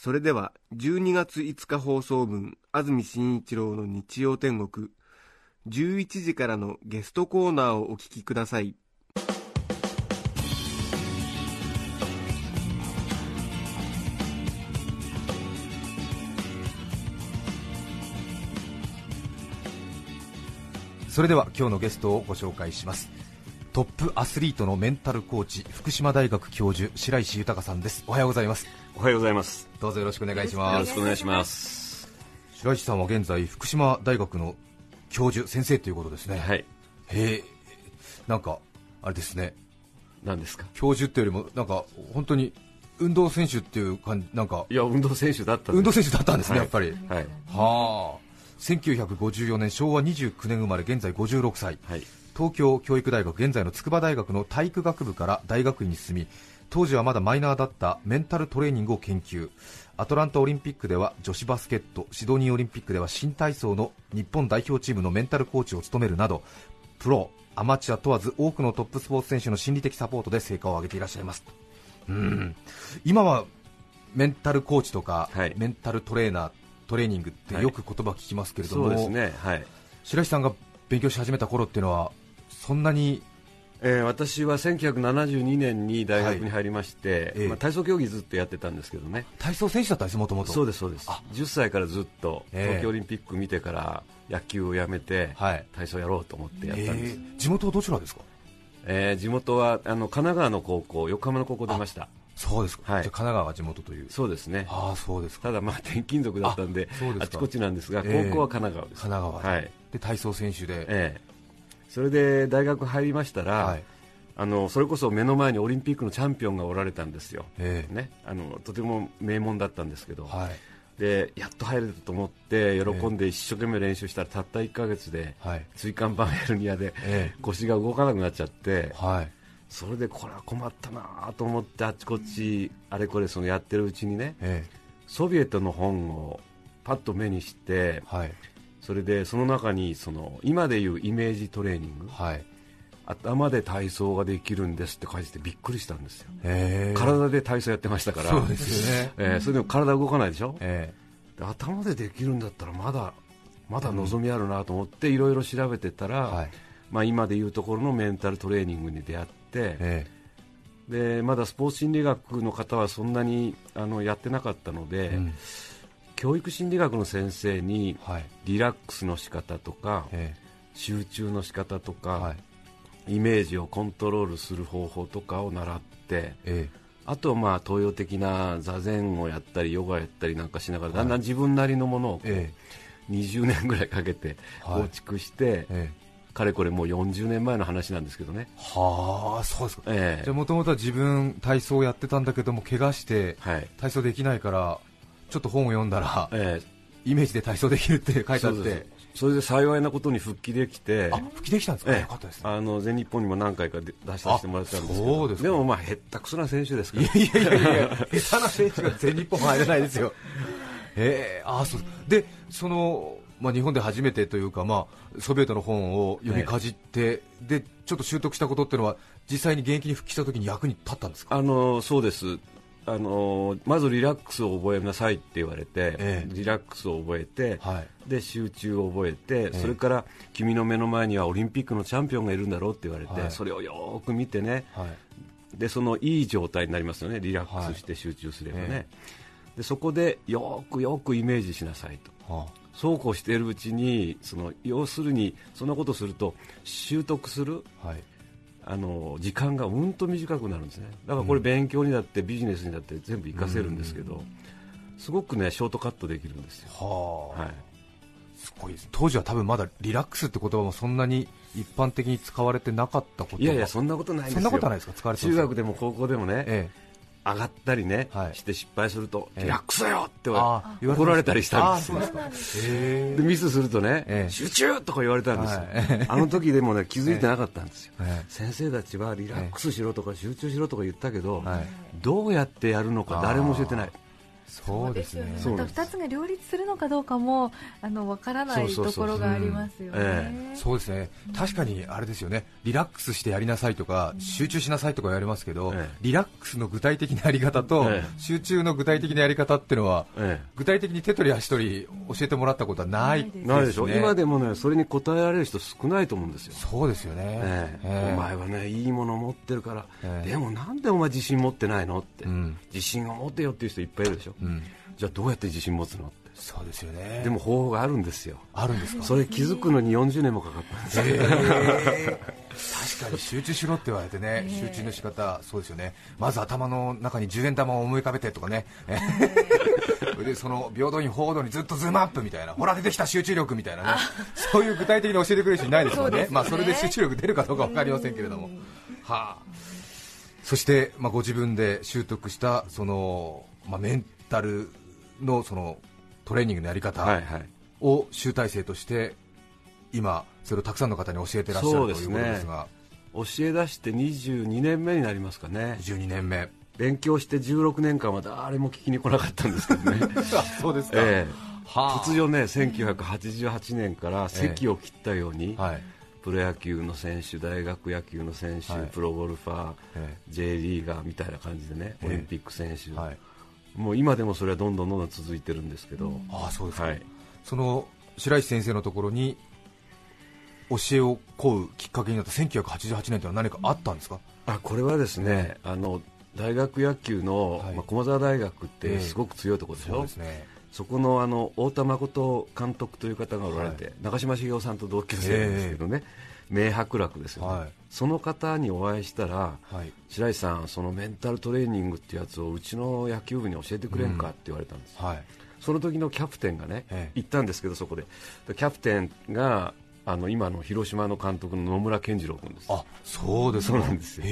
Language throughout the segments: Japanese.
それでは12月5日放送分安住紳一郎の日曜天国。11時からのゲストコーナーをお聞きください。それでは今日のゲストをご紹介します。トップアスリートのメンタルコーチ福島大学教授白石豊さんですおはようございますおはようございます。どうぞよろしくお願いしよますろしくお願いします。白石さんは現在福島大学の教授先生ということですねはい。へえなんかあれですね何ですか？教授っていうよりもなんか本当に運動選手っていう感じなんかいや、運動選手だったんです運動選手だったんですね、はいやっぱりはい。はあ1954年昭和29年生まれ現在56歳はい。東京教育大学現在の筑波大学の体育学部から大学院に進み当時はまだマイナーだったメンタルトレーニングを研究。アトランタオリンピックでは女子バスケットシドニーオリンピックでは新体操の日本代表チームのメンタルコーチを務めるなどプロアマチュア問わず多くのトップスポーツ選手の心理的サポートで成果を上げていらっしゃいます。うん。今はメンタルコーチとか、はい。メンタルトレーナートレーニングってよく言葉聞きますけれども。白石さんが勉強し始めた頃っていうのはそんなに？えー私は1972年に大学に入りまして、ええ。まあ、体操競技ずっとやってたんですけどね。体操選手だったんですもともとそうです、そうです。あ。10歳からずっとええ。東京オリンピック見てから野球をやめて、はい。体操やろうと思ってやったんです。えー地元はどちらですか？えー地元はあの神奈川の高校、横浜の高校出ました。そうですか、はい。じゃあ神奈川が地元という。そうですね。ああそうですか。ただまあ転勤族だったんであちこちなんですが、ええ。高校は神奈川です。神奈川はい。で体操選手で、ええ、それで大学入りましたら、はい。あのそれこそ目の前にオリンピックのチャンピオンがおられたんですよ、えね、あのとても名門だったんですけど、えはい。でやっと入れたと思って喜んで一生懸命練習したらたった1ヶ月ではい。椎間板ヘルニアでえ腰が動かなくなっちゃってえはい。それでこれは困ったなと思ってあっちこっちあれこれそのやってるうちにねえソビエトの本をパッと目にしてえはいそれでその中にその今でいうイメージトレーニング？はい。頭で体操ができるんですって書いててびっくりしたんですよ、ええ体で体操やってましたから。そうですよね。えーそれでも体動かないでしょ、えで頭でできるんだったらまだまだ望みあるなと思っていろいろ調べてたら、えはい。まあ、今でいうところのメンタルトレーニングに出会って、えでまだスポーツ心理学の方はそんなにあのやってなかったので、えうん教育心理学の先生にはい。リラックスの仕方とかえ集中の仕方とか、えはい。イメージをコントロールする方法とかを習ってえあとまあ東洋的な座禅をやったりヨガやったりなんかしながらだんだん自分なりのものをこうえ20年ぐらいかけてはい。構築して、ええ。かれこれもう40年前の話なんですけどね、えはあそうですか。ええ。じゃあもともとは自分体操をやってたんだけども怪我してはい。体操できないからちょっと本を読んだらえイメージで体操できるって書いえてあって。す。それで幸いなことに復帰できて。あ復帰できたんですか、ええ。よかったですあの全日本にも何回かで出させてもらってたんですけど。でもまあへったくそな選手ですから。いやいやいやいや、下手な選手が全日本入れないですよ。ええああそう。でその、まあ、日本で初めてというか、まあ、ソビエトの本を読みかじって、でちょっと習得したことっていうのは実際に現役に復帰したときに役に立ったんですか？あのそうですあのまずリラックスを覚えなさいって言われて、ええ。リラックスを覚えて、はい。で集中を覚えて、えそれから君の目の前にはオリンピックのチャンピオンがいるんだろうって言われて、はい。それをよーく見てね。はい。でそのいい状態になりますよね。リラックスして集中すればね、えでそこでよーくよくイメージしなさいと。はそうこうしているうちにその要するにそんなことすると習得するあはいあの時間がうんと短くなるんですね。だからこれ勉強にだってビジネスにだって全部活かせるんですけど、すごくねショートカットできるんですよ、はあ、はい、すごいです。当時は多分まだリラックスって言葉もそんなに一般的に使われてなかったこといやいやそんなことないですよ。そんなことはないですか？使われて中学でも高校でもね、え上がったりね、はい。して失敗すると、ええリラックスだよって怒られたりしたんですでミスするとね、ええ集中！とか言われたんですよ、はい。あの時でもね気づいてなかったんですよ、え。先生たちはリラックスしろとか集中しろとか言ったけど、はい。どうやってやるのか誰も教えてないそうですね。そうまた2つが両立するのかどうかもあの分からないところがありますよね。そうですね。確かにあれですよね。リラックスしてやりなさいとか集中しなさいとか言われますけど、ええ。リラックスの具体的なやり方と、ええ。集中の具体的なやり方っていうのは、え具体的に手取り足取り教えてもらったことはないですえ、ね。ないでしょ、今でもねそれに答えられる人少ないと思うんですよ、そうですよね、ええ。ええ。お前はねいいもの持ってるから、ええ。でもなんでお前自信持ってないのって、うん。自信を持てよっていう人いっぱいいるでしょ、うん、じゃあどうやって自信持つのって。そうですよね。でも方法があるんですよ。あるんですか？それ気づくのに40年もかかったんですよ、えー。確かに集中しろって言われてね、集中の仕方そうですよね。まず頭の中に10円玉を思い浮かべてとかね、それでその平等に報道にずっとズームアップみたいな、ほら出てきた集中力みたいなね、そういう具体的に教えてくれる人いないですもんね、ね。まあ、それで集中力出るかどうか分かりませんけれども。はあ、そして、まあ、ご自分で習得したその、まあ、メンタルのそのトレーニングのやり方、を集大成として今それをたくさんの方に教えてらっしゃるということですが。教え出して22年目になりますかね。12年目。勉強して16年間は誰も聞きに来なかったんですけどね。そうですええ。はあ。突如ね1988年から席を切ったように、はい。プロ野球の選手大学野球の選手、はい。プロゴルファー、え。J リーガーみたいな感じでね、ええ。オリンピック選手、はいもう今でもそれはどんどんどんどん続いてるんですけど、ああそうですか、はい。その白石先生のところに教えを請うきっかけになった1988年というのは何かあったんですか？あこれはですね、あの大学野球の、はい。まあ、駒澤大学っええ。てすごく強いところでしょ、そうですね。そこのあの太田誠監督という方がおられて、はい。長嶋茂雄さんと同級生なんですけどね、名伯楽ですよね、はい。その方にお会いしたら、はい。白石さん、そのメンタルトレーニングっていうやつをうちの野球部に教えてくれんかって言われたんです、はい。その時のキャプテンがね、ええ。言ったんですけど、そこで、でキャプテンがあの今の広島の監督の野村健次郎君です。あそうですか。そうなんですよ。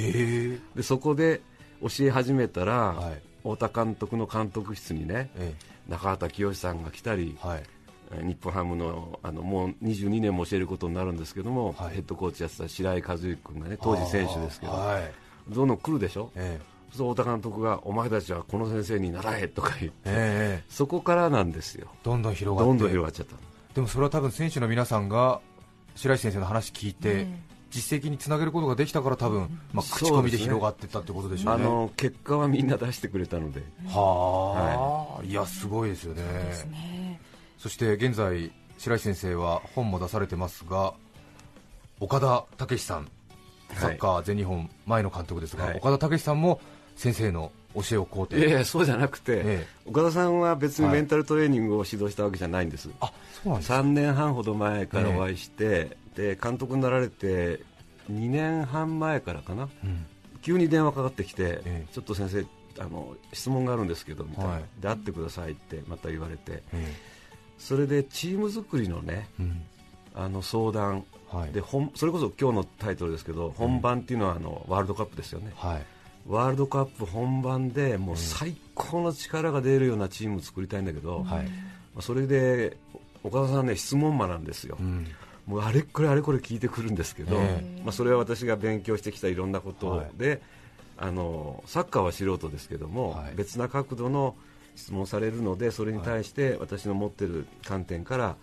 でそこで教え始めたら、はい。太田監督の監督室にねえ中畑清さんが来たり、えはい。えー日本ハムのあのもう22年も教えることになるんですけども、はい。ヘッドコーチやってた白井和之君がね当時選手ですけど、はい。どんどん来るでしょ、えそう太田監督がお前たちはこの先生に習えとか言って、えええそこからなんですよ、どんどん広がって。どんどん広がっちゃった。でもそれは多分選手の皆さんが白石先生の話聞いて、実績につなげることができたから多分、まあ、口コミで広がっていったってことでしょうね。あの結果はみんな出してくれたので、はあ、い、やすごいですよね。ねそして現在白石先生は本も出されてますが岡田武史さんサッカー全日本前の監督ですが、はい。岡田武史さんも先生の教えをこうて。いやいや、そうじゃなくて、え岡田さんは別にはい。メンタルトレーニングを指導したわけじゃないんです、あそうなんです3年半ほど前からお会いして、で監督になられて2年半前からかな、うん。急に電話かかってきて、ええ。ちょっと先生あの、質問があるんですけどみたいな、はい。で会ってくださいってまた言われて、えそれでチーム作りのねえうん。あの相談。はい。で本、それこそ今日のタイトルですけど、本番っていうのはあのワールドカップですよね。はい。ワールドカップ本番でもう最高の力が出るようなチームを作りたいんだけど、はい。まあそれで岡田さんはね質問魔なんですよ、うん。もうあれこれあれこれ聞いてくるんですけど、えまあ、それは私が勉強してきたいろんなことで、あのサッカーは素人ですけども、はい。別な角度の質問されるのでそれに対して私の持ってる観点から、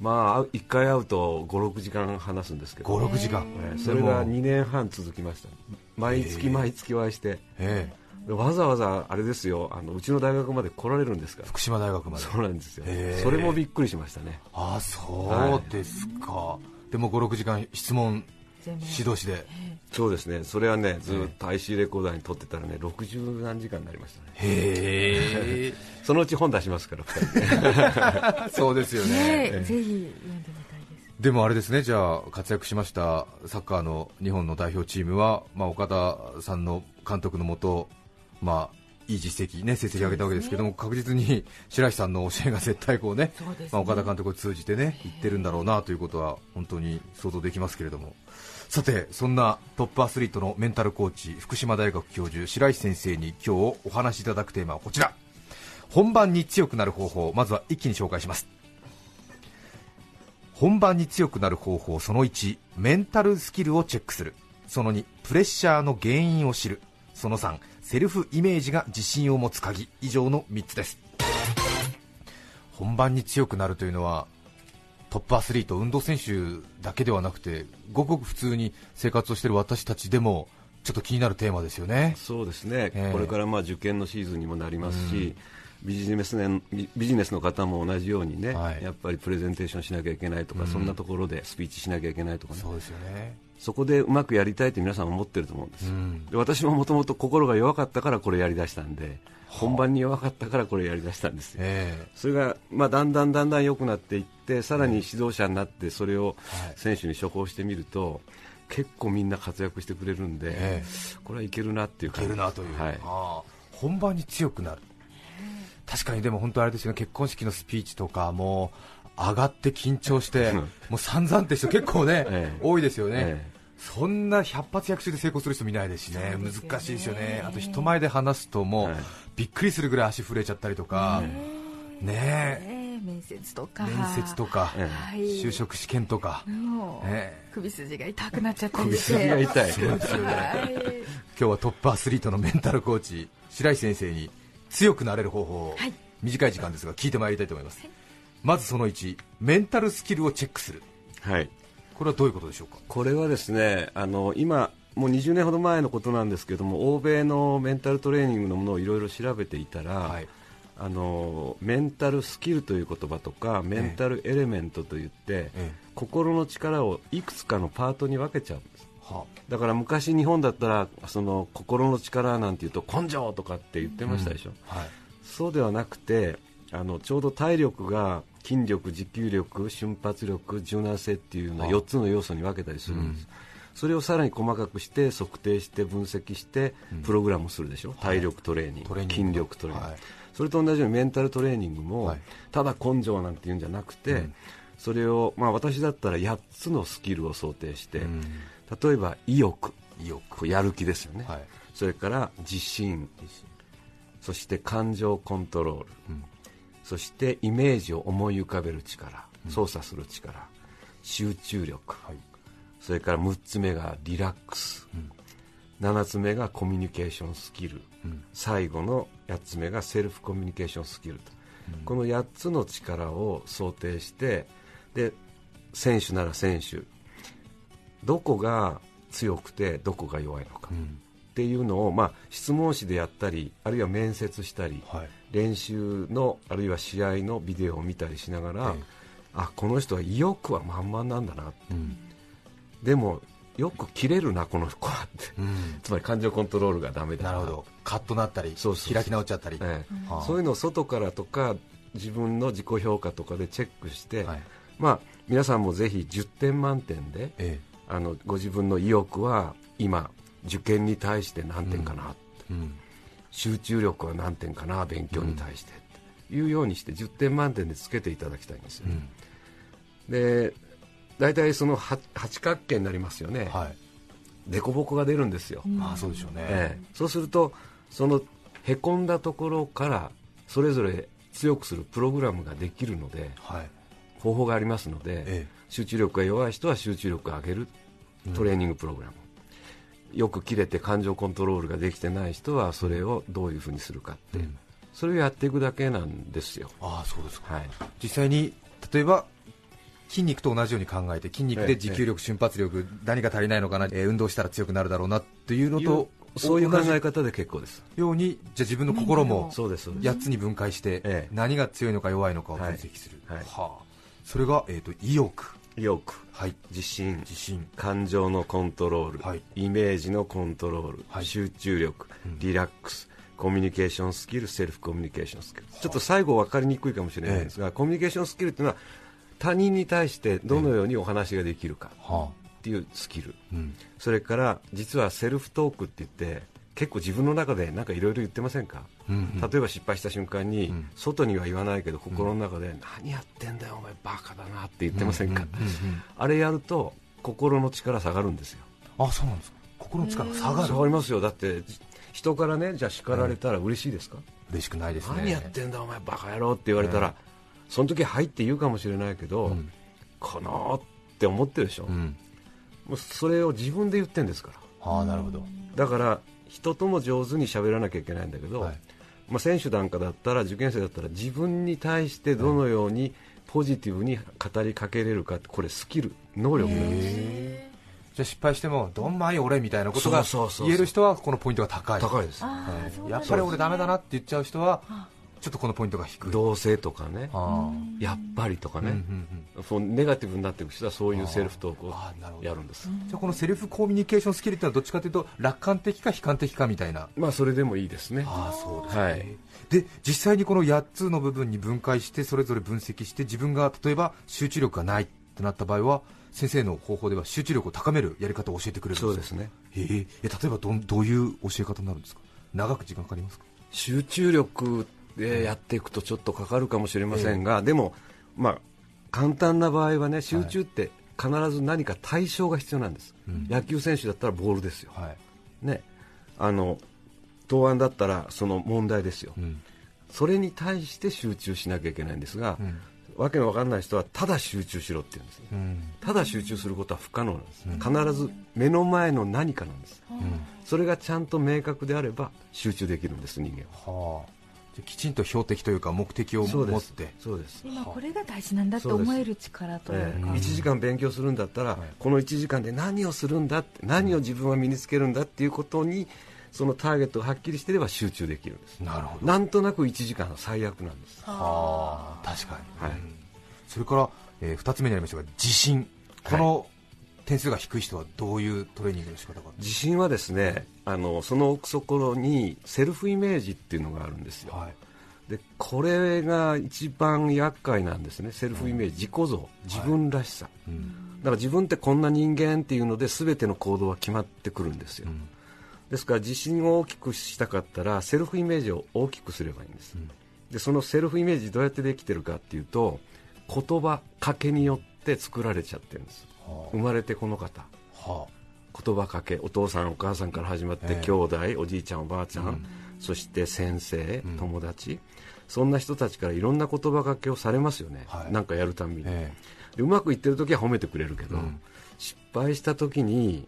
まあ1回会うと56時間話すんですけど、56時間、えーそれがでも2年半続きました。毎月毎月お会いして、ええ。でわざわざあれですよあのうちの大学まで来られるんですか。ら福島大学まで。そうなんですよ。へーそれもびっくりしましたね。あそうですか、でも56時間質問指導士でそうですね。それはねずっと IC レコーダーに撮ってたらね60何時間になりましたね。へえ。そのうち本出しますから2人で。そうですよね。ねえ。ぜひ読んでみたいです。でもあれですねじゃあ活躍しましたサッカーの日本の代表チームは、まあ、岡田さんの監督のもと、まあ、いい実績、ね、成績上げたわけですけども、確実に白石さんの教えが絶対こうね、ね。まあ、岡田監督を通じてね言ってるんだろうなということは本当に想像できますけれども、さて、そんなトップアスリートのメンタルコーチ、福島大学教授、白石先生に今日お話しいただくテーマはこちら、本番に強くなる方法、まずは一気に紹介します。本番に強くなる方法その1メンタルスキルをチェックする。その2プレッシャーの原因を知る。その3セルフイメージが自信を持つ鍵。以上の3つです。本番に強くなるというのはトップアスリート運動選手だけではなくてごくごく普通に生活をしている私たちでもちょっと気になるテーマですよね。そうですね、ええ。これからまあ受験のシーズンにもなりますし、ビジネスねビビジネスの方も同じようにね、はい。やっぱりプレゼンテーションしなきゃいけないとか、そんなところでスピーチしなきゃいけないとかね、そうですよねそこでうまくやりたいって皆さん思ってると思うんです、うん。で私ももともと心が弱かったからこれやりだしたんで、本番に弱かったからこれやりだしたんですよ。えそれが、まあ、だんだんだんだん良くなっていってさらに指導者になってそれをはい。選手に処方してみると結構みんな活躍してくれるんで、えこれはいけるなっていうい感じ。けるなという、はい、本番に強くなる。確かにでも本当あれですよね。結婚式のスピーチとかもう上がって緊張してうん。もう散々って人結構ね、ええ。多いですよね、えそんな100発100中で成功する人見ないですしね。ね。難しいですよね。あと人前で話すともう、はい。びっくりするぐらい足震えちゃったりとか、ね面接とか。面接とか、えはい。就職試験とか、もうね首筋が痛くなっちゃったり首筋が痛い。そうですよね。はい今日はトップアスリートのメンタルコーチ白石先生に強くなれる方法を、はい。短い時間ですが聞いてまいりたいと思います、まずその1メンタルスキルをチェックする。はい、これはどういうことでしょうか？これはですねあの今もう20年ほど前のことなんですけども欧米のメンタルトレーニングのものをいろいろ調べていたら、はい。あのメンタルスキルという言葉とかメンタルエレメントといって、ええ。心の力をいくつかのパートに分けちゃうんです。はだから昔日本だったらその心の力なんていうと根性とかって言ってましたでしょ、あはい。そうではなくてあのちょうど体力が筋力、持久力、瞬発力、柔軟性っていうようなはあ。4つの要素に分けたりするんです、それをさらに細かくして測定して分析してプログラムするでしょ、体力トレーニング、トレーニング。筋力トレーニング、はい。それと同じようにメンタルトレーニングも、はい。ただ根性なんていうんじゃなくて、うん。それを、まあ、私だったら8つのスキルを想定して、うん。例えば意欲。意欲。やる気ですよね、はい。それから自信。そして感情コントロール、うんそしてイメージを思い浮かべる力、操作する力集中力、はい。それから6つ目がリラックス、7つ目がコミュニケーションスキル、うん。最後の8つ目がセルフコミュニケーションスキルと、この8つの力を想定してで選手なら選手。どこが強くてどこが弱いのか、うん。っていうのを、まあ、質問紙でやったりあるいは面接したり、はい練習のあるいは試合のビデオを見たりしながら、ええ。あこの人は意欲は満々なんだなうん。でもよく切れるなこの子はって。うん。つまり感情コントロールがダメだなるほど。カッとなったりそう開き直っちゃったり、ええ。はあ。そういうのを外からとか自分の自己評価とかでチェックして、はい。まあ、皆さんもぜひ10点満点でえあのご自分の意欲は今受験に対して何点かな、えうん集中力は何点かな勉強に対して、って。いうようにして10点満点でつけていただきたいんですよ、うん。で大体そのは八角形になりますよね、はい。凸凹が出るんですよ、まあそうでしょうね、ええ。そうするとそのへこんだところからそれぞれ強くするプログラムができるのではい。方法がありますので、ええ。集中力が弱い人は集中力を上げるトレーニングプログラム、よく切れて感情コントロールができてない人はそれをどういうふうにするかって、うん。それをやっていくだけなんですよ、ああそうですか。はい、実際に例えば筋肉と同じように考えて筋肉ええで持久力、瞬発力何が足りないのかな、えー運動したら強くなるだろうなっていうのとそういう考え方で結構です。ようにじゃあ自分の心もそうですそうです。8つに分解して、ええ。何が強いのか弱いのかを分析する、はい。はい。はあ、それが、えー、と意欲、意欲はい、自信。自信、感情のコントロール、はい。イメージのコントロール、はい。集中力、うん。リラックス。コミュニケーションスキルセルフコミュニケーションスキル。ちょっと最後分かりにくいかもしれないんですが、コミュニケーションスキルっていうのは他人に対してどのようにお話ができるかはっていうスキル、あうん。それから実はセルフトークって言って結構自分の中でなんかいろいろ言ってませんか、うんうん。例えば失敗した瞬間に、うん。外には言わないけど心の中で、何やってんだよお前バカだなって言ってませんか、うん。うんうんあれやると心の力下がるんですよ。あそうなんですか。心の力が下がる。下がりますよ。だって人からねじゃあ叱られたら嬉しいですか、嬉しくないですね何やってんだお前バカ野郎って言われたら、その時はいって言うかもしれないけど、うんこのって思ってるでしょ、うん。もうそれを自分で言ってるんですから。ああなるほど。だから人とも上手に喋らなきゃいけないんだけど、はい。まあ、選手なんかだったら受験生だったら自分に対してどのようにポジティブに語りかけれるかこれスキル能力なんですへじゃあ失敗してもどんまい俺みたいなことが言える人はこのポイントが高い。高いです。はい。やっぱり俺ダメだなって言っちゃう人はちょっとこのポイントが低い。同性とかね。あやっぱりとかね、あうんうんうん。そうネガティブになっていく人はそういうセルフトークをやるんです。じゃあこのセルフコミュニケーションスキルってのはどっちかというと楽観的か悲観的かみたいな。まあそれでもいいですね。ああそうですね、はい。で実際にこの8つの部分に分解してそれぞれ分析して自分が例えば集中力がないってなった場合は先生の方法では集中力を高めるやり方を教えてくれるそうですね。へえ。え例えばどんどういう教え方になるんですか？長く時間かかりますか？集中力でやっていくとちょっとかかるかもしれませんが、でも、まあ、簡単な場合はね集中って必ず何か対象が必要なんです、うん。野球選手だったらボールですよ、はい、ね、あの答案だったらその問題ですよ、うん。それに対して集中しなきゃいけないんですが、うん。わけのわかんない人はただ集中しろって言うんです。ねうん。ただ集中することは不可能なんです、うん。必ず目の前の何かなんです。うん。それがちゃんと明確であれば集中できるんです人間は。はあきちんと標的というか目的を持って。そうです。今これが大事なんだって思える力というえか、1時間勉強するんだったら、はい。この1時間で何をするんだって何を自分は身につけるんだっていうことにそのターゲットがはっきりしていれば集中できるんです。なるほど。なんとなく1時間は最悪なんです。はあ確かに、はい。うん。それから、え2つ目になりましたが自信この点数が低い人はどういうトレーニングの仕方か自信はですねあのその奥底にセルフイメージっていうのがあるんですよ、はい。でこれが一番厄介なんですね。セルフイメージ、自己像。自分らしさ、うん。だから自分ってこんな人間っていうので全ての行動は決まってくるんですよ、うん。ですから自信を大きくしたかったらセルフイメージを大きくすればいいんです、ん。でそのセルフイメージどうやってできてるかっていうと言葉かけによって作られちゃってるんです。は生まれてこの方。あ。は言葉かけお父さんお母さんから始まって、ええ。兄弟おじいちゃんおばあちゃん、うん。そして先生、うん。友達。そんな人たちからいろんな言葉かけをされますよね、はい。なんかやるたんびに、えでうまくいってる時は褒めてくれるけど、うん。失敗した時に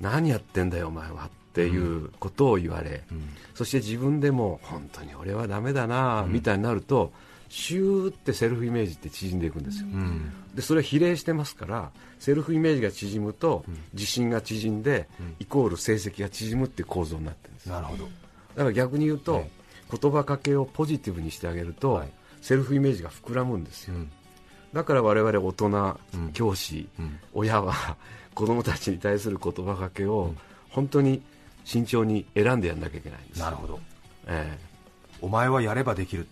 何やってんだよお前はっていうことを言われ、えうん。そして自分でも本当に俺はダメだなみたいになると、シューってセルフイメージって縮んでいくんですよ、うん。でそれは比例してますからセルフイメージが縮むと、自信が縮んで、うん。イコール成績が縮むっていう構造になってるんですだなるほど。から逆に言うと、え言葉かけをポジティブにしてあげると、はい。セルフイメージが膨らむんですよ、うん。だから我々大人、うん。教師、うん。親は 子供たちに対する言葉かけを本当に慎重に選んでやんなきゃいけないんですなるほど。えお前はやればできる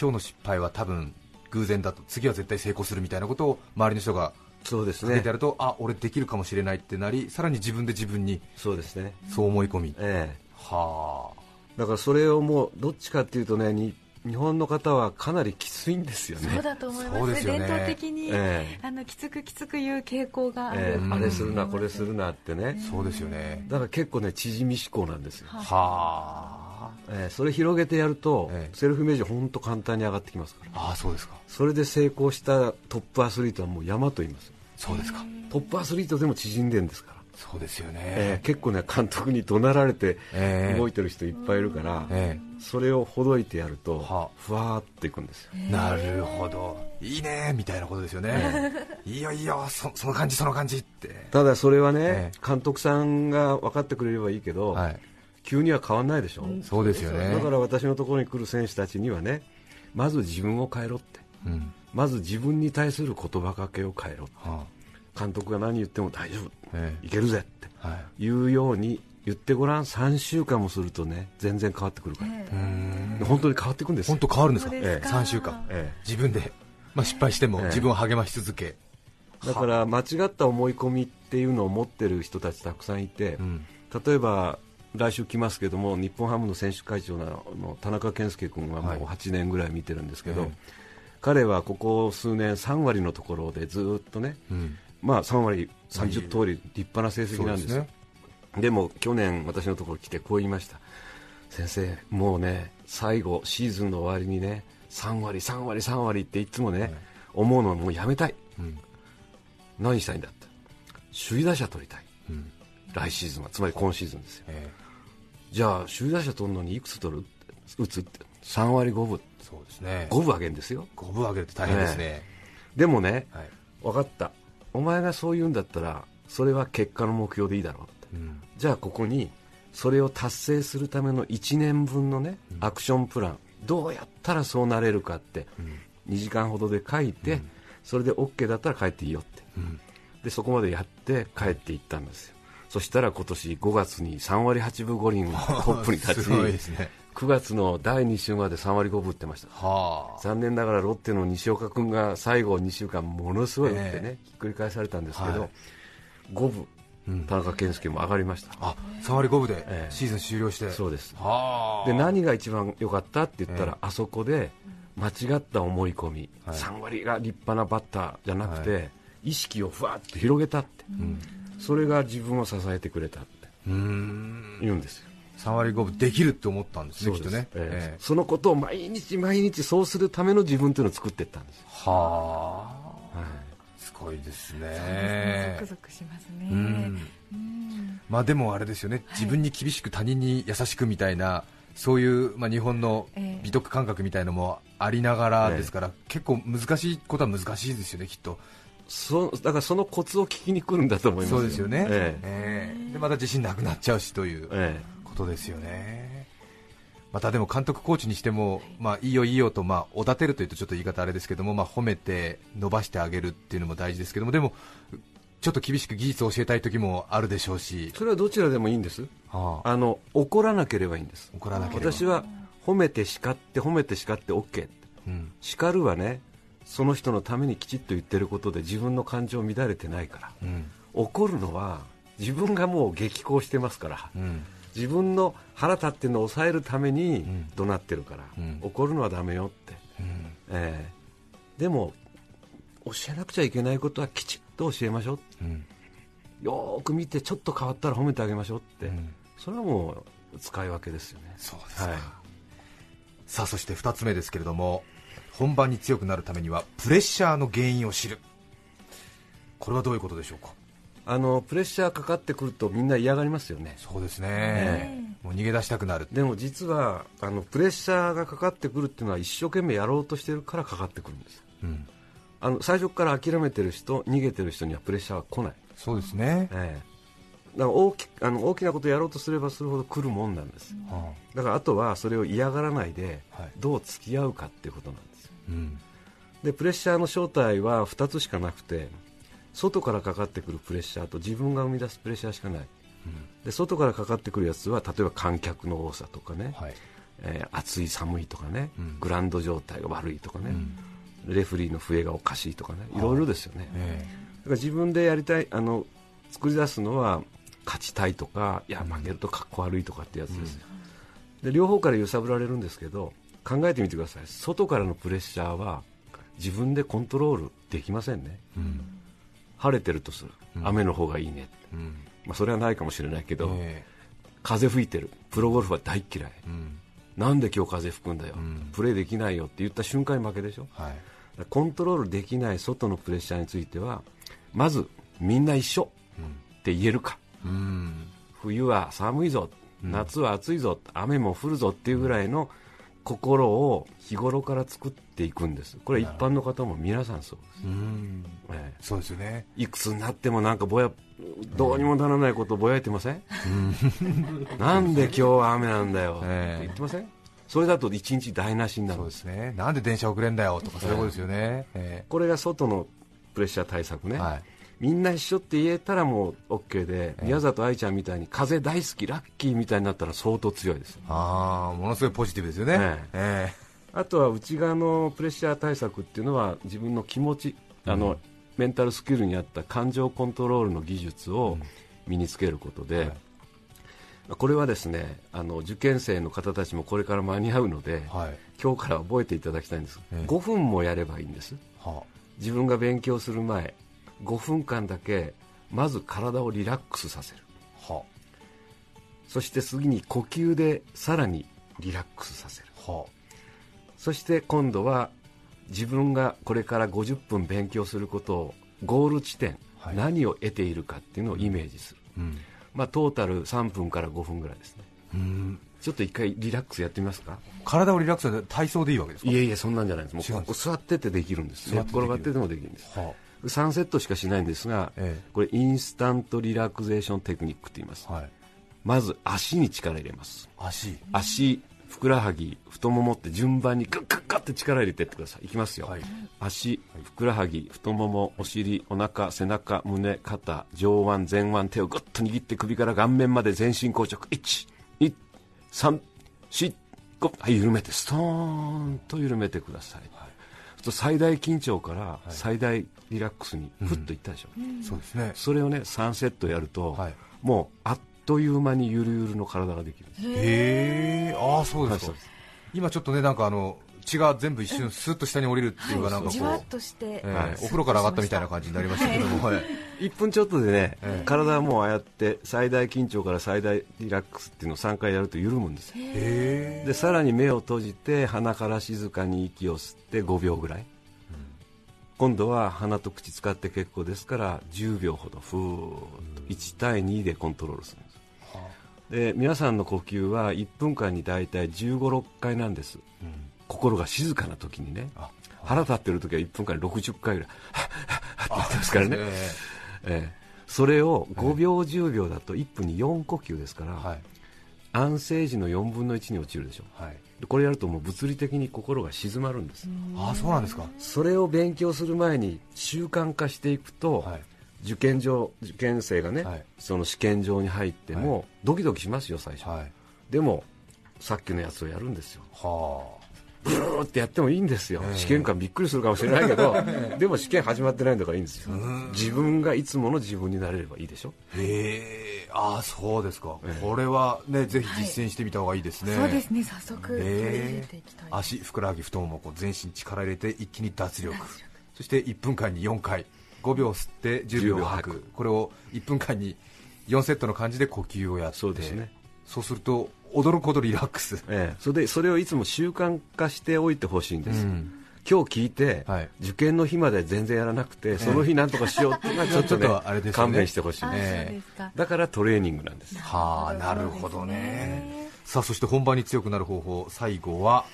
今日の失敗は多分偶然だと次は絶対成功するみたいなことを周りの人がえそうですね。てやると、あ俺できるかもしれないってなりさらに自分で自分にそうですね。そう思い込み、えはえだからそれをもうどっちかっていうとねに日本の方はかなりきついんですよね。そうだと思います。そうですよね。伝統的に、ええ。あのきつくきつく言う傾向がある、ええ。うんあれするなこれするなってね。あそうですよね。だから結構ね縮み思考なんですよ、はええそれ広げてやると、ええ。セルフイメージ本当簡単に上がってきますから。ああそうですか。それで成功したトップアスリートはもう山と言いますそうですか。トップアスリートでも縮んでるんですから。そうですよね、えー結構ね監督に怒鳴られてええ。動いてる人いっぱいいるから、えそれをほどいてやるとはふわーっていくんですよ、えなるほど。いいねみたいなことですよね、いいよいいよそその感じその感じって。ただそれはね、え。監督さんが分かってくれればいいけど、はい急には変わんないでしょ、そうですよね。だから私のところに来る選手たちにはねまず自分を変えろって。うん。まず自分に対する言葉かけを変えろは監督が何言っても大丈夫、えいけるぜって。い。言うように言ってごらん。3週間もするとね全然変わってくるから、えうーん。本当に変わっていくんですよ。本当変わるんですか？ですか。3週間。え自分で、まあ、失敗してもええ。自分を励まし続け、えだから間違った思い込みっていうのを持ってる人たちたくさんいて、うん。例えば来週来ますけども日本ハムの選手会長のの田中健介君はもう8年ぐらい見てるんですけど、ええ。彼はここ数年3割のところでずっとね、うん。まあ、3割30通り立派な成績なんですよ、でも去年、私のところ来てこう言いました。先生、もうね最後、シーズンの終わりにね3割、3割、3割っていつもね、思うのはもうやめたい、うん。何したいんだって。首位打者取りたい、うん。来シーズンはつまり今シーズンですよ。えじゃあ首位打者取るのにいくつ取る？打つって。3割5分。えそうですね。5分あげるんですよ。五分上げるって大変ですね、でもねはい。分かった。お前がそう言うんだったらそれは結果の目標でいいだろうって。うん。じゃあここにそれを達成するための1年分のね、アクションプランどうやったらそうなれるかって、2時間ほどで書いて、それで OK だったら帰っていいよって。うん。でそこまでやって帰っていったんですよそしたら今年5月に3割8分5厘 トップに立ちね。9月の第2週まで3割5分打ってました。はあ。残念ながらロッテの西岡君が最後2週間ものすごい打ってね、えひっくり返されたんですけど、はい。5分、うん。田中健介も上がりました。あ3割5分でええ。シーズン終了して、そうです。はあ。で何が一番良かったって言ったら、えあそこで間違った思い込み、はい。3割が立派なバッターじゃなくて、は意識をふわっと広げたって、それが自分を支えてくれたってうーん。言うんですよ。3割5分できるって思ったんですねきっとね、ええ。ええ。そのことを毎日毎日そうするための自分というのを作っていったんです。よ、はあ。はい。すごいですそうですね。ねゾクゾクしますね。うん。うん。まあでもあれですよね、自分に厳しく他人に優しくみたいなそういう、まあ、日本のええ。美徳感覚みたいのもありながらええですから、結構難しいことは難しいですよねきっとそだからそのコツを聞きに来るんだと思いますそうですよね、ええ。えでまた自信なくなっちゃうしという。ええ。ことですよね。またでも監督コーチにしても、まあ、いいよいいよと、まあ、おだてるというとちょっと言い方あれですけども、まあ、褒めて伸ばしてあげるっていうのも大事ですけどもでもちょっと厳しく技術を教えたい時もあるでしょうし。え、それはどちらでもいいんです。はあ、あの怒らなければいいんです。怒らなければ。私は褒めて叱って褒めて叱って OK うん。叱るはねその人のためにきちっと言ってることで自分の感情乱れてないから。うん。怒るのは自分がもう激高してますから。うん。自分の腹立ってるのを抑えるためにん。怒鳴ってるから、うん。怒るのはダメよって、うん。ええ。でも教えなくちゃいけないことはきちっと教えましょううん。よーく見てちょっと変わったら褒めてあげましょうって、うん。それはもう使い分けですよね。そうですか、はいさあそして2つ目ですけれども本番に強くなるためにはプレッシャーの原因を知る。これはどういうことでしょうか？あのプレッシャーかかってくるとみんな嫌がりますよね。そうですね、え。もう逃げ出したくなる。でも実はあのプレッシャーがかかってくるっていうのは一生懸命やろうとしてるからかかってくるんです。うん。あの最初から諦めてる人逃げてる人にはプレッシャーは来ない、そうですね、ええ。だから大きあの大きなことをやろうとすればするほど来るもんなんです。はだからあとはそれを嫌がらないではい。どう付き合うかっていうことなんですうん。でプレッシャーの正体は2つしかなくて外からかかってくるプレッシャーと自分が生み出すプレッシャーしかない。で外からかかってくるやつは例えば観客の多さとかね、はい。えー暑い寒いとかね、うん。グラウンド状態が悪いとかね、ん。レフェリーの笛がおかしいとかね。い。ろいろですよね、えだから自分でやりたいあの作り出すのは勝ちたいとかいや負けるとかっこ悪いとかってやつですよ、で両方から揺さぶられるんですけど考えてみてください。外からのプレッシャーは自分でコントロールできませんね。えうん。晴れてるとする。雨の方がいいね、うん。まあ、それはないかもしれないけど、え風吹いてる。プロゴルフは大嫌い。えうん。なんで今日風吹くんだよ、ん。プレーできないよって言った瞬間に負けでしょ。はい。コントロールできない外のプレッシャーについてはまずみんな一緒って言えるか。うん。冬は寒いぞ。夏は暑いぞ、雨も降るぞっていうぐらいの心を日頃から作っていくんです。これ一般の方も皆さんそうです、うん。えそうですよね。えいくつになってもなんかぼやどうにもならないことをぼやいてません、なんで今日は雨なんだよ。ってええ。言ってません？それだと一日台無しになるそうですね。なんで電車遅れんだよとかそういうことですよね、えこれが外のプレッシャー対策ね、えはいみんな一緒って言えたらもう OK で、宮里藍ちゃんみたいに風大好きラッキーみたいになったら相当強いです。ああものすごいポジティブですよね、ええ。あとは内側のプレッシャー対策っていうのは自分の気持ちあの、メンタルスキルにあった感情コントロールの技術を身につけることで、これはですねあの受験生の方たちもこれから間に合うので、はい。今日から覚えていただきたいんです、ええ。5分もやればいいんです。は自分が勉強する前5分間だけまず体をリラックスさせる。あは。そして次に呼吸でさらにリラックスさせる。あは。そして今度は自分がこれから50分勉強することをゴール地点、はい。何を得ているかっていうのをイメージする、うん。まあ、トータル3分から5分ぐらいですね。うん。ちょっと一回リラックスやってみますか？体をリラックスで体操でいいわけですか？いえいえそんなんじゃないです。もうここ座っててできるんです。寝っ転がっててもできるんです。は3セットしかしないんですが、ええ。これインスタントリラクゼーションテクニックって言います、あはい。まず足に力入れます。足。足ふくらはぎ太ももって順番にガッガッガッって力入れてってください。いきますよ、はい。足ふくらはぎ太ももお尻お腹背中胸肩上腕前腕手をグッと握って首から顔面まで全身硬直。12345はい緩めてストーンと緩めてください、最大緊張から最大リラックスにふっといったでしょ、そうですね。それをね3セットやると、はい。もうあっという間にゆるゆるの体ができるんですへえああそうですか。はいそうです。今ちょっとねなんかあの血が全部一瞬スーッと下に降りるっていうかなんかこじわっうとして、ええはいお風呂から上がったみたいな感じになりましたけども、はい。1分ちょっとでね、ええ。体はもうああやって最大緊張から最大リラックスっていうのを3回やると緩むんですでさらに目を閉じて鼻から静かに息を吸って5秒ぐらい、今度は鼻と口使って結構ですから10秒ほどふーっと1対2でコントロールするんです。で皆さんの呼吸は1分間に大体1 5 6回なんです、心が静かな時にねあ腹立ってる時は1分間に60回ぐらいはっはっはっってますからね、ええ。えそれを5秒10秒だと1分に4呼吸ですから、えはい。安静時の4分の1に落ちるでしょ。はい。でこれやるともう物理的に心が静まるんです、ああそうなんですか。それを勉強する前に習慣化していくと、はい。受験場受験生がね、はい。その試験場に入っても、はドキドキしますよ最初、はい。でもさっきのやつをやるんですよ。はブーってやってもいいんですよ、ええ。試験官びっくりするかもしれないけどでも試験始まってないんだからいいんですよ。自分がいつもの自分になれればいいでしょ。あへえ。ああそうですか、ええ。これはねぜひ実践してみた方がいいですね、そうですね早速取り入れえていきたいえ足ふくらはぎ太ももこう全身力入れて一気に脱力。そして1分間に4回。5秒吸って10秒吐く。10秒吐これを1分間に4セットの感じで呼吸をやって。そうですね。そうすると驚くほどリラックス。ええ、それでそれをいつも習慣化しておいてほしいんです、うん。今日聞いて、はい。受験の日まで全然やらなくて、その日なんとかしようっていうのはちょっと, ねちょっとあれですよね。勘弁してほしいええ。だからトレーニングなんです。はあなるほどね。さあそして本番に強くなる方法最後は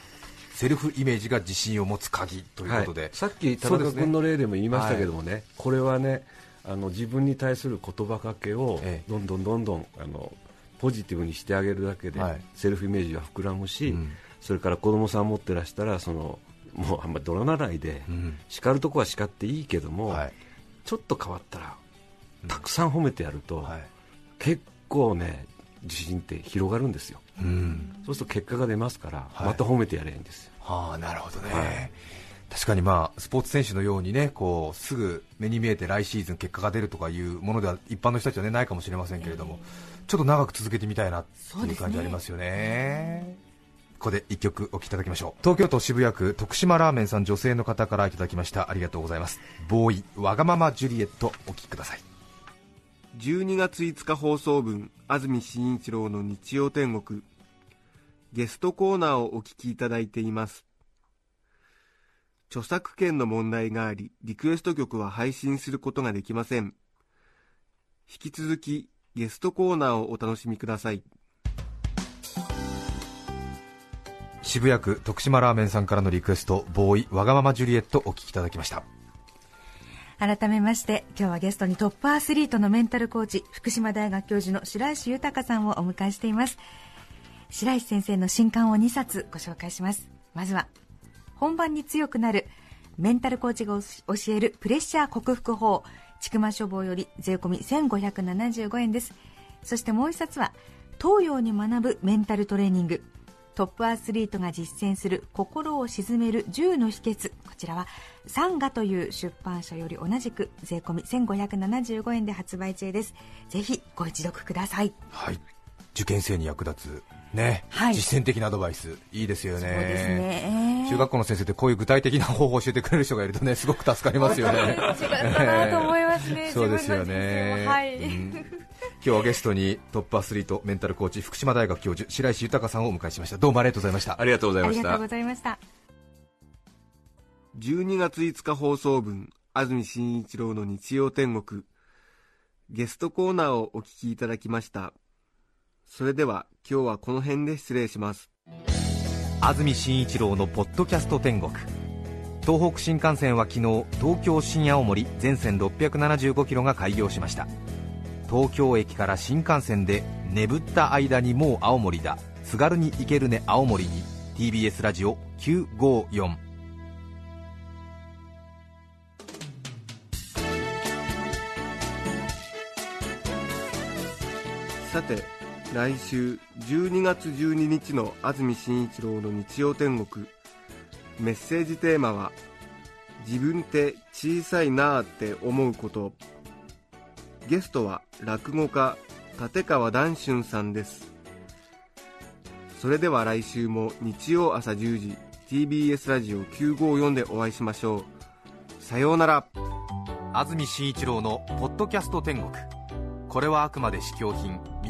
セルフイメージが自信を持つ鍵ということで、はい。さっき田中君の例でも言いましたけどもねこれはねあの自分に対する言葉かけをええ。どんどんどんどんあのポジティブにしてあげるだけで、はい。セルフイメージが膨らむし、うん。それから子供さん持ってらしたらそのもうあんまり怒らないで、うん。叱るとこは叱っていいけども、はい。ちょっと変わったらたくさん褒めてやると、はい。結構ね自信って広がるんですよ。うん。そうすると結果が出ますから、はい。また褒めてやればいいんですよ。はあなるほどね、はい。確かにまあスポーツ選手のようにねこうすぐ目に見えて来シーズン結果が出るとかいうものでは一般の人たちは、ね、ないかもしれませんけれども、ちょっと長く続けてみたいなっていう感じありますよね。ここで一曲お聴きいただきましょう。東京都渋谷区徳島ラーメンさん女性の方からいただきました。ありがとうございます。ボーイわがままジュリエットお聴きください。12月5日放送分安住紳一郎の日曜天国。ゲストコーナーをお聞きいただいています。著作権の問題がありリクエスト曲は配信することができません。引き続きゲストコーナーをお楽しみください。渋谷区徳島ラーメンさんからのリクエストボーイわがままジュリエットお聴きいただきました。改めまして今日はゲストにトップアスリートのメンタルコーチ福島大学教授の白石豊さんをお迎えしています。白石先生の新刊を2冊ご紹介します。まずは本番に強くなるメンタルコーチが教えるプレッシャー克服法ちく書房より税込み1575円です。そしてもう一冊は東洋に学ぶメンタルトレーニング。トップアスリートが実践する心を鎮める10の秘訣。こちらはサンガという出版社より同じく税込み1575円で発売中です。ぜひご一読ください。はい。受験生に役立つね、はい、実践的なアドバイス。いいですよね、ね中学校の先生ってこういう具体的な方法を教えてくれる人がいるとね すごく助かりますよね。違ったなと思いますね。そうですよね。はい。うん、今日はゲストにトップアスリートメンタルコーチ福島大学教授白石豊さんをお迎えしました。どうもありがとうございました。ありがとうございました。ありがとうございました。12月5日放送分安住紳一郎の日曜天国ゲストコーナーをお聞きいただきました。それでは今日はこの辺で失礼します安住紳一郎の「ポッドキャスト天国」東北新幹線は昨日東京新青森全線675キロが開業しました。東京駅から新幹線で眠った間にもう青森だ。津軽に行けるね青森に。TBS ラジオ954さて来週12月12日の安住紳一郎の日曜天国。メッセージテーマは「自分って小さいなあって思うこと」ゲストは落語家立川談春さんです。それでは来週も日曜朝10時 TBS ラジオ954でお会いしましょう。さようなら。安住紳一郎の「ポッドキャスト天国」これはあくまで試供品。